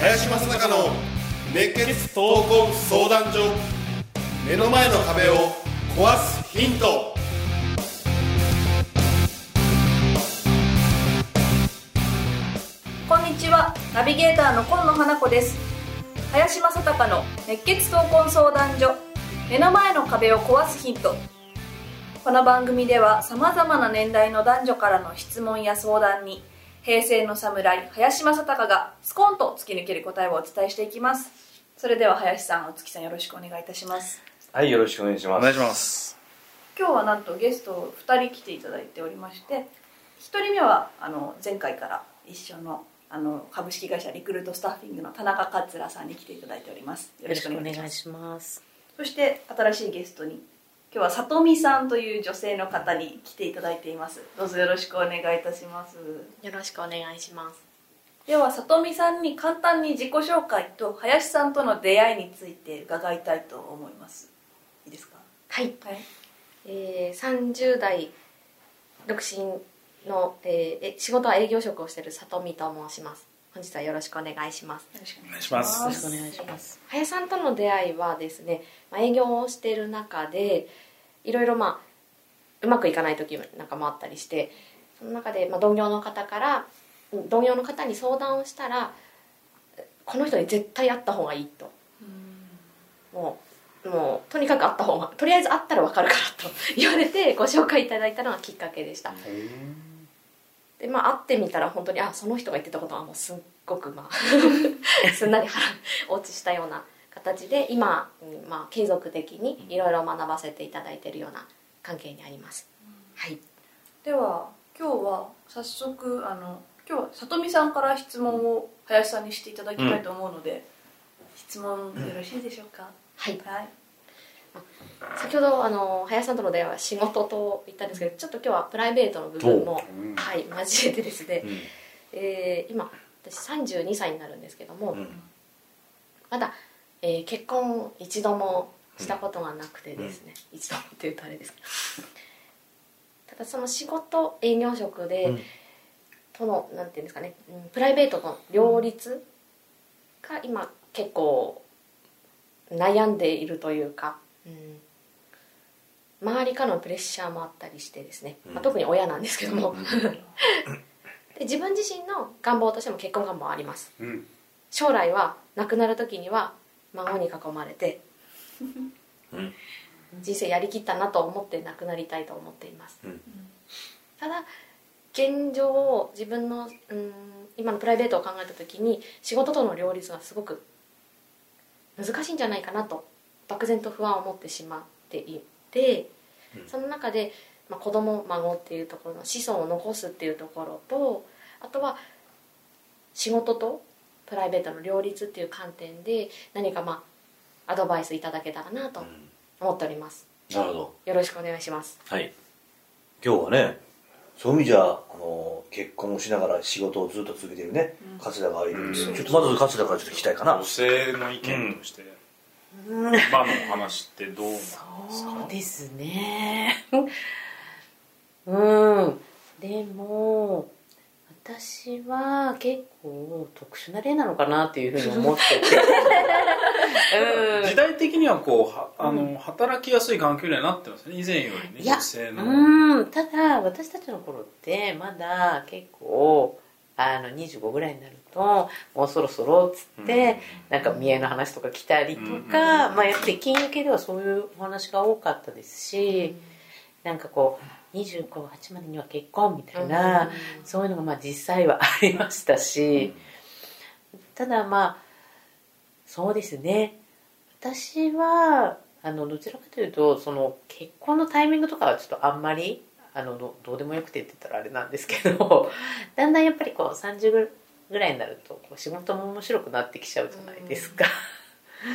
林正孝の熱血闘魂相談所目の前の壁を壊すヒント。こんにちは。ナビゲーターの今野花子です。林正孝の熱血闘魂相談所。目の前の壁を壊すヒント。この番組ではさまざまな年代の男女からの質問や相談に平成の侍林正孝がスコンと突き抜ける答えをお伝えしていきます。それでは林さんお月さんよろしくお願いいたします。はい、よろしくお願いします。お願いします。今日はなんとゲスト2人来ていただいておりまして1人目はあの前回から一緒のあの株式会社リクルートスタッフィングの田中桂さんに来ていただいております。よろしくお願いします。そして新しいゲストに今日は里美さんという女性の方に来ていただいています。どうぞよろしくお願いいたします。よろしくお願いします。では里美さんに簡単に自己紹介と林さんとの出会いについて伺いたいと思います。いいですか？はい、はい。えー、30代独身の、えーえ仕事は営業職をしている里見と申します。本日はよろしくお願いします。よろしくお願いしますよろしくお願いします。林さんとの出会いはですね、まあ、営業をしている中でいろいろまあうまくいかない時なんかもあったりしてその中で、まあ、同業の方から同業の方に相談をしたらこの人に絶対会った方がいいともうもうとにかく会った方がとりあえず会ったら分かるからと言われてご紹介いただいたのがきっかけでしたでまあ会ってみたら本当にあその人が言ってたことはもうすっごくまあ すんなり腹落ちしたような形で今、うんまあ、継続的にいろいろ学ばせていただいているような関係にあります、はい。では今日は早速あの今日は里美さんから質問を林さんにしていただきたいと思うので、質問よろしいでしょうか、はい。はい先ほどあの林さんとの出会いは仕事と言ったんですけどちょっと今日はプライベートの部分も、う。んはい、交えてですね、うん。えー今私32歳になるんですけども、うん。まだ、えー結婚一度もしたことがなくてですね、一度もっていうとあれですけど。ただその仕事営業職で、うん。とのなんていうんですかね、うんプライベートとの両立が今結構悩んでいるというか、うん。周りからのプレッシャーもあったりしてですね、まあ、特に親なんですけども、で自分自身の願望としても結婚願望あります。うん。将来は亡くなる時には孫に囲まれて、うん。人生やりきったなと思って亡くなりたいと思っています、うん。ただ現状自分のうん今のプライベートを考えた時に仕事との両立がすごく難しいんじゃないかなと漠然と不安を持ってしまっていて、うん。その中で、まあ、子供孫っていうところの子孫を残すっていうところとあとは仕事とプライベートの両立っていう観点で何かまあアドバイスいただけたらなと思っております、なるほど。よろしくお願いします。はい。今日はね、そういう意味じゃ、あの、結婚をしながら仕事をずっと続けてるね、桂がいるんで、うん。ちょっとまず桂からちょっと聞きたいかな。女。性の意見として、今のお話ってどうなんですか？そうですね。うん。でも私は結構特殊な例なのかなっていうふうに思ってて。時代的にはこうはあの、働きやすい環境にはなってますね。以前よりね女性の、うん。ただ私たちの頃ってまだ結構あの25ぐらいになるともうそろそろっつって、なんか見合いの話とか来たりとか、うんうんまあやっぱり金融系ではそういうお話が多かったですし、なんかこう2528までには結婚みたいな、うん。そういうのがまあ実際はありましたし、ただまあそうですね。私はあのどちらかというとその結婚のタイミングとかはちょっとあんまりあのどどうでもよくてって言ったらあれなんですけど だんだんやっぱりこう30ぐぐらいになるとこう仕事も面白くなってきちゃうじゃないですか。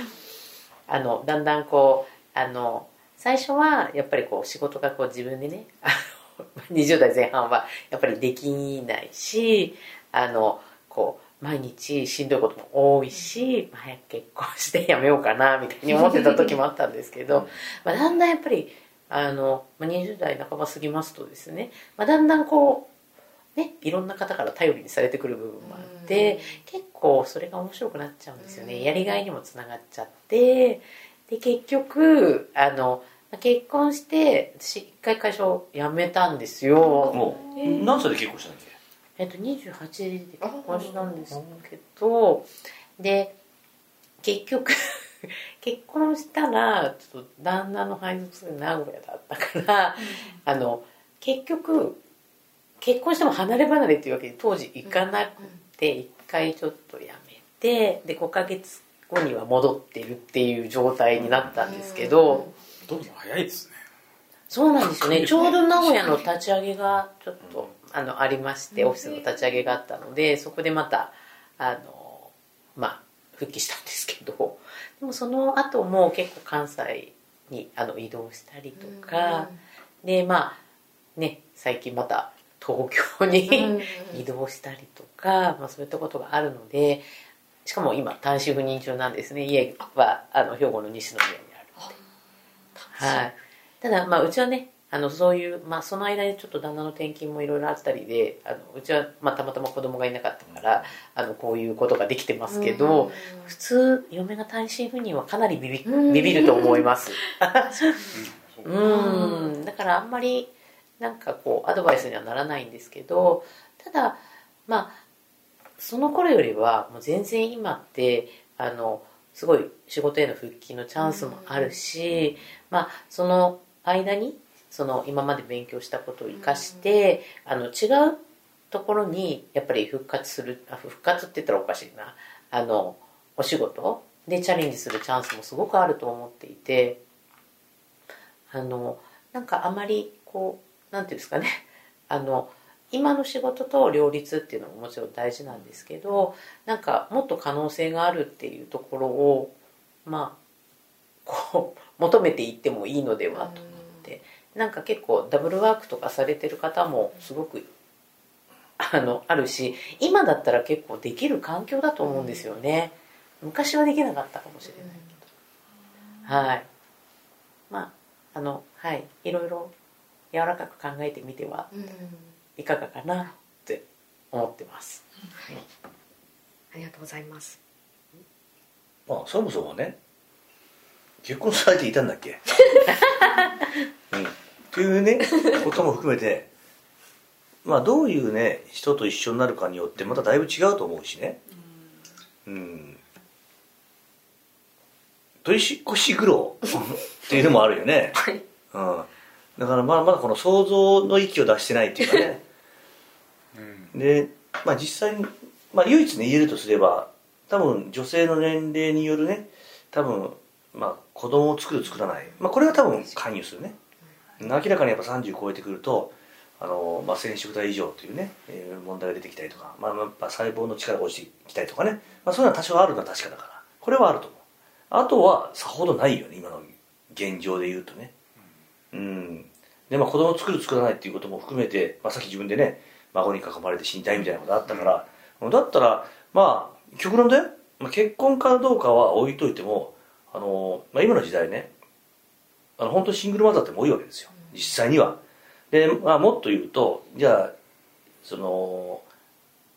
あのだんだんこうあの最初はやっぱりこう仕事がこう自分でねあの 20代前半はやっぱりできないしあのこう毎日しんどいことも多いし、まあ早く結婚してやめようかなみたいに思ってた時もあったんですけど、まあ、だんだんやっぱりあの、まあ、20代半ば過ぎますとですね、まあ、だんだんこうねいろんな方から頼りにされてくる部分もあって、結構それが面白くなっちゃうんですよね、やりがいにもつながっちゃってで結局あのまあ結婚して私一回会社を辞めたんですよ、もう何歳で結婚したんだっけ？えっと、28で結婚したんですけどで結局 結婚したらちょっと旦那の配属先が名古屋だったから、あの結局結婚しても離れ離れっていうわけに当時行かなくて一回ちょっと辞めてで5ヶ月後には戻ってるっていう状態になったんですけど、どん。どん早いですね。そうなんですよね。ちょうど名古屋の立ち上げがちょっと、あのありましてオフィスの立ち上げがあったのでそこでまたあのまあ復帰したんですけどでもその後も結構関西にあの移動したりとか、でまあね最近また東京に 移動したりとか、まあ、そういったことがあるのでしかも今単身赴任中なんですね。家はあの兵庫の西宮にあるので。はい、ただまあうちはねあのそういう、まあ、その間にちょっと旦那の転勤もいろいろあったりであのうちは、まあ、たまたま子供がいなかったからあのこういうことができてますけど、普通嫁が単身赴任はかなりビビビビると思います。うん。だからあんまりなんかこうアドバイスにはならないんですけどただまあその頃よりはもう全然今ってあのすごい仕事への復帰のチャンスもあるし、まあその間にその今まで勉強したことを生かして、あの違うところにやっぱり復活するあ復活って言ったらおかしいな。あのお仕事でチャレンジするチャンスもすごくあると思っていてあのなんかあまりこうなんていうんですかね。あの今の仕事と両立っていうのももちろん大事なんですけどなんかもっと可能性があるっていうところをまあこう求めていってもいいのではとなんか結構ダブルワークとかされてる方もすごくあのあるし今だったら結構できる環境だと思うんですよね。昔はできなかったかもしれないけど。はい。まああのはい。いろいろ柔らかく考えてみてはいかがかなって思ってます。ありがとうございます。まあそもそもね結婚されていたんだっけ、うん、っていうねことも含めてまあどういうね人と一緒になるかによってまただいぶ違うと思うしね。うん。取りし越し苦労っていうのもあるよね、はい。うん、だからまだまだこの想像の域を出してないっていうかね。で、まあ、実際に、まあ、唯一ね言えるとすれば多分女性の年齢によるね多分、まあ、子供を作る作らない、まあ、これは多分関与するね明らかにやっぱ30超えてくるとあの、まあ、染色体異常というね、えー問題が出てきたりとか、まあ、まあ細胞の力が落ちてきたりとかね、まあ、そういうのは多少あるのは確かだから。これはあると思う。あとはさほどないよね今の現状で言うとね。うん。でまあ子供を作る作らないっていうことも含めて、まあ、さっき自分でね孫に囲まれて死にたいみたいなことあったから、だったらまあ極論だよ、まあ、結婚かどうかは置いといてもあの、まあ、今の時代ねあの本当にシングルマザーっても多いわけですよ。実際には。で、まあ、もっと言うとじゃあその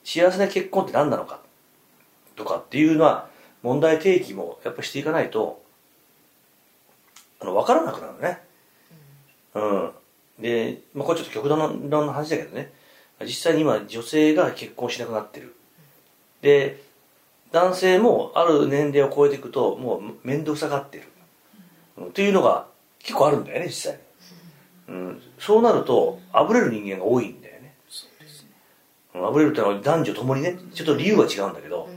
幸せな結婚って何なのか？とかっていうのは問題提起もやっぱりしていかないとあの分からなくなるね。うん。で、まあ、これちょっと極端の話だけどね。実際に今女性が結婚しなくなってる。で男性もある年齢を超えていくともう面倒くさがってる、うん。っていうのが結構あるんだよね実際。に、うん、そうなるとあぶれる人間が多いんだよね。うんあぶれるってのは男女ともにねちょっと理由は違うんだけど、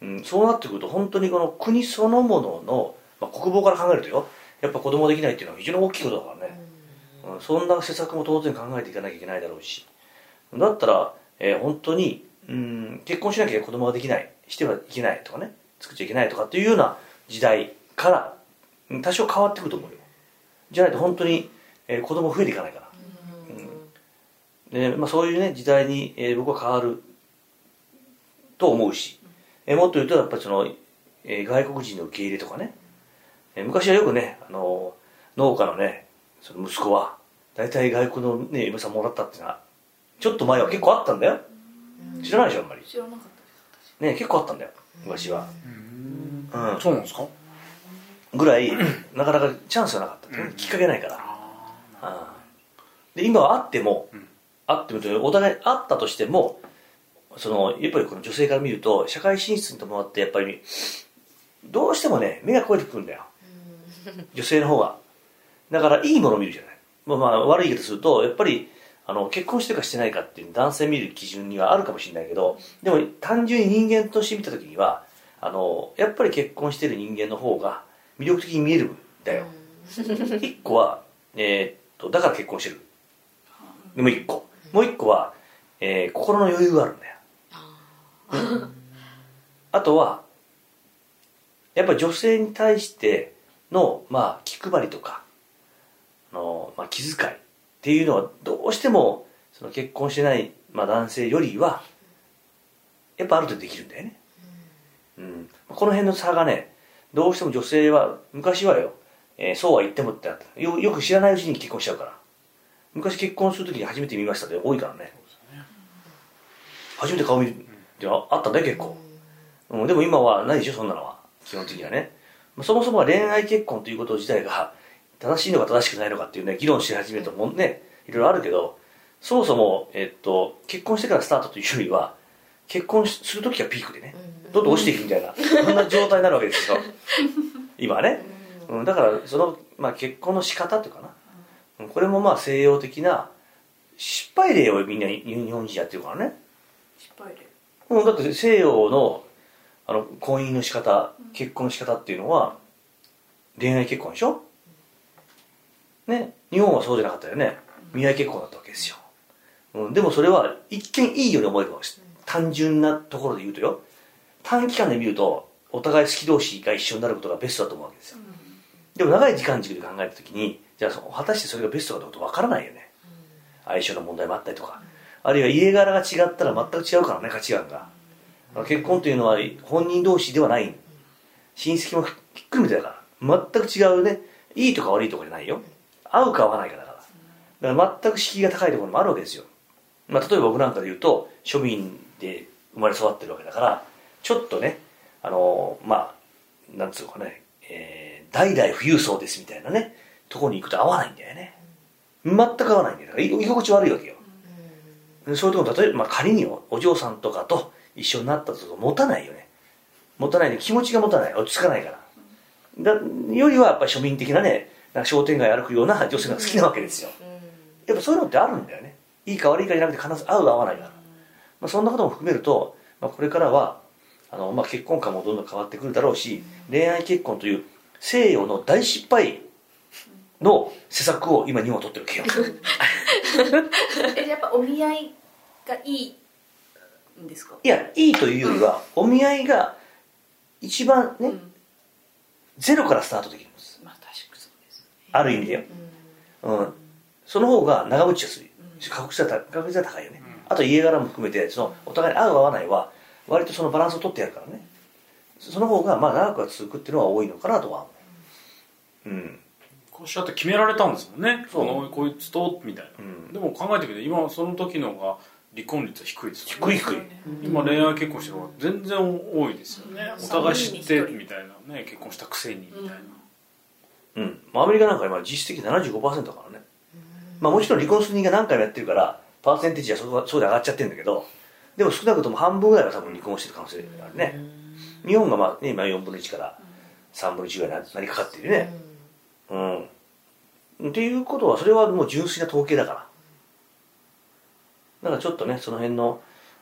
うん、そうなってくると本当にこの国そのものの、まあ、国防から考えるとよやっぱ子供できないっていうのは非常に大きいことだからね、うん、そんな施策も当然考えていかなきゃいけないだろうし。だったら、えー本当に、うん、結婚しなきゃ子供ができないしてはいけないとかね作っちゃいけないとかっていうような時代からうん多少変わってくると思うよじゃないと本当に、えー子供増えていかないから、うん。でまあ、そういうね時代に、えー僕は変わる。と思うし、えーもっと言うとやっぱりその、えー外国人の受け入れとかね、えー昔はよくねあの農家のねその息子は大体外国のね嫁さんもらったっていうのはちょっと前は結構あったんだよ。知らないでしょあんまり。知らなかったですね結構あったんだよ昔は。うん。そうなんですか？ぐらいなかなかチャンスがなかった、ねきっかけないから。あー。で今はあっても、あってもというお互いあったとしてもそのやっぱりこの女性から見ると社会進出に伴ってやっぱりどうしてもね目が肥えてくるんだよ。女性の方が。だからいいものを見るじゃない、まあ、まあ悪い言い方するとやっぱりあの結婚してるかしてないかっていう男性見る基準にはあるかもしれないけどでも単純に人間として見た時にはあのやっぱり結婚してる人間の方が魅力的に見えるんだよ。一個は、えーっとだから結婚してる。でもう一個。もう一個は、えー心の余裕があるんだよ。あ とはやっぱり女性に対しての、まあ、気配りとかあの、まあ、気遣いっていうのはどうしてもその結婚してない、まあ、男性よりはやっぱある程度できるんだよね、うん、この辺の差がねどうしても女性は昔はよ、えーそうは言ってもってよよく知らないうちに結婚しちゃうから。昔結婚するときに初めて見ましたって多いからね。初めて顔見るってああったんだよ結構、うん、でも今はないでしょそんなのは。基本的にはね。まあそもそもは恋愛結婚ということ自体が正しいのか正しくないのかっていうね議論し始めるともねいろいろあるけどそもそも、えっと、結婚してからスタートというよりは結婚する時がピークでね。どんどん落ちていくみたいなそんな状態になるわけですよ。今はね、うん、だからその、まあ、結婚の仕方っていうかな、うんこれもまあ西洋的な失敗例をみんな日本人やってるからね。失敗例。うん、だって西洋のあの婚姻の仕方結婚の仕方っていうのは恋愛結婚でしょ？ね。日本はそうじゃなかったよね。見合い結婚だったわけですよ、うん、でもそれは一見いいように思えるわけです。単純なところで言うとよ短期間で見るとお互い好き同士が一緒になることがベストだと思うわけですよ、でも長い時間軸で考えた時にじゃあ果たしてそれがベストかどうかわからないよね、相性の問題もあったりとか、あるいは家柄が違ったら全く違うからね価値観が、結婚というのは本人同士ではない。親戚もひっくるめてだから。全く違うねいいとか悪いとかじゃないよ。合うか合わないかだから。だから全く敷居が高いところもあるわけですよ、まあ、例えば僕なんかで言うと庶民で生まれ育ってるわけだからちょっとねあのまあなんつうのかね、えー代々富裕層ですみたいなねところに行くと合わないんだよね。全く合わないんだよ。だから居居心地悪いわけよ。でそういうところ例えば、まあ、仮におお嬢さんとかと一緒になったと持たないよね。持たないで気持ちが持たない。落ち着かないから。だよりはやっぱり庶民的なねなんか商店街歩くような女性が好きなわけですよ、やっぱそういうのってあるんだよね。いいか悪いかじゃなくて必ず合う合わないから、まあ、そんなことも含めると、まあ、これからはあの、まあ、結婚観もどんどん変わってくるだろうし恋愛結婚という西洋の大失敗の施策を今日本は取ってるわけよ。えやっぱお見合いがいいんですか？いやいいというよりはお見合いが一番ね、うん。ゼロからスタートできるんです。まあ確かにそうですある意味でよ、うん、その方が長持ちはする。確率は高確率は高いよね、あと家柄も含めてそのお互いに合う合わないは割とそのバランスを取ってやるからね。その方がまあ長くは続くっていうのは多いのかなとは思う。うん。こうしちゃって決められたんですもんね。そう。このこいつとみたいな、うん。でも考えてみて今その時のが離婚率は低いですよ低い低い。今恋愛結婚してる方が全然多いですよね、うん。お互い知って三人に一人みたいなね。結婚したくせにみたいな、うん。まあアメリカなんか今実質的に75%だからね、まあもちろん離婚する人が何回もやってるからパーセンテージはそそうで上がっちゃってるんだけどでも少なくとも半分ぐらいは多分離婚してる可能性があるね。日本がまあ、ね、今4分の1から3分の1ぐらいになりかかってるね。うん、っていうことはそれはもう純粋な統計だから。だからちょっとねその辺の、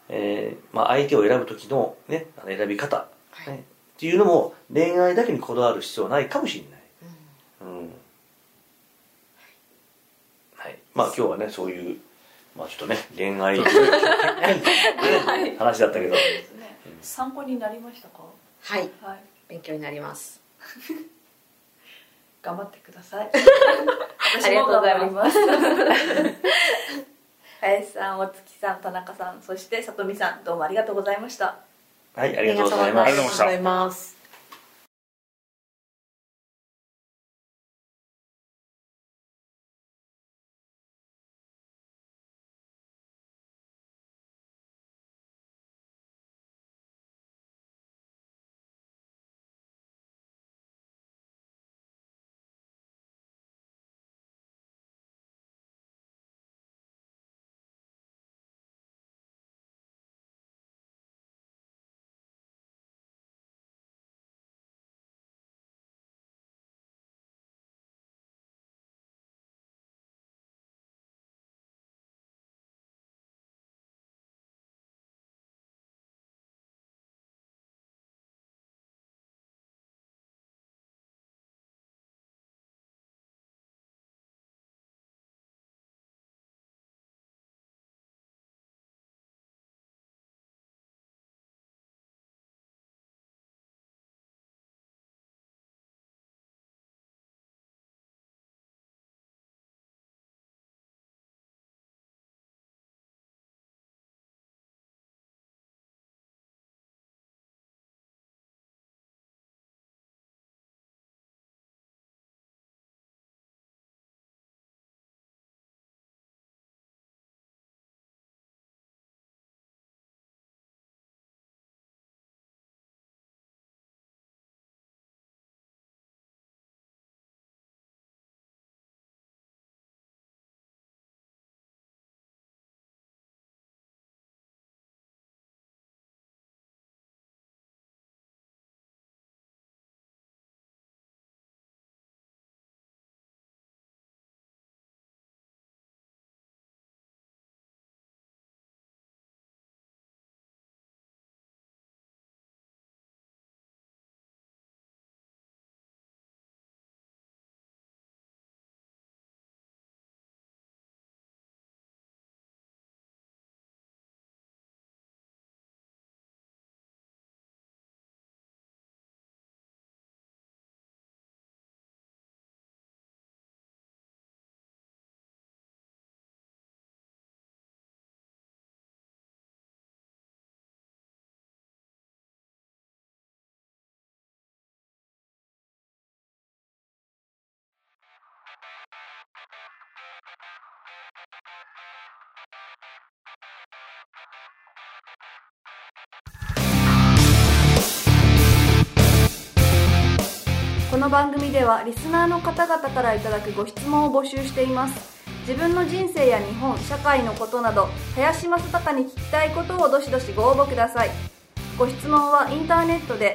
えーまあ、相手を選ぶ時の,、ね、あの選び方、ねっていうのも恋愛だけにこだわる必要はないかもしれない、うん。はい、まあ今日はねそういう、まあ、ちょっとね恋愛 話だったけど。ね。参考になりましたか？はい。はい。勉強になります。頑張ってください。ありがとうございます。林さんお月さん田中さんそしてさとみさんどうもありがとうございました。はいありがとうございます。ありがとうございますこの番組ではリスナーの方々からいただくご質問を募集しています。自分の人生や日本社会のことなど林正孝に聞きたいことをどしどしご応募ください。ご質問はインターネットで